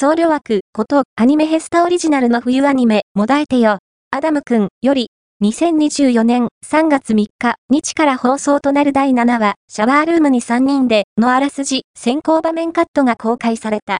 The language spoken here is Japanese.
僧侶枠ことアニメヘスタオリジナルの冬アニメ、もだえてよ。アダムくんより、2024年3月3日、日から放送となる第7話、シャワールームに3人でのあらすじ、先行場面カットが公開された。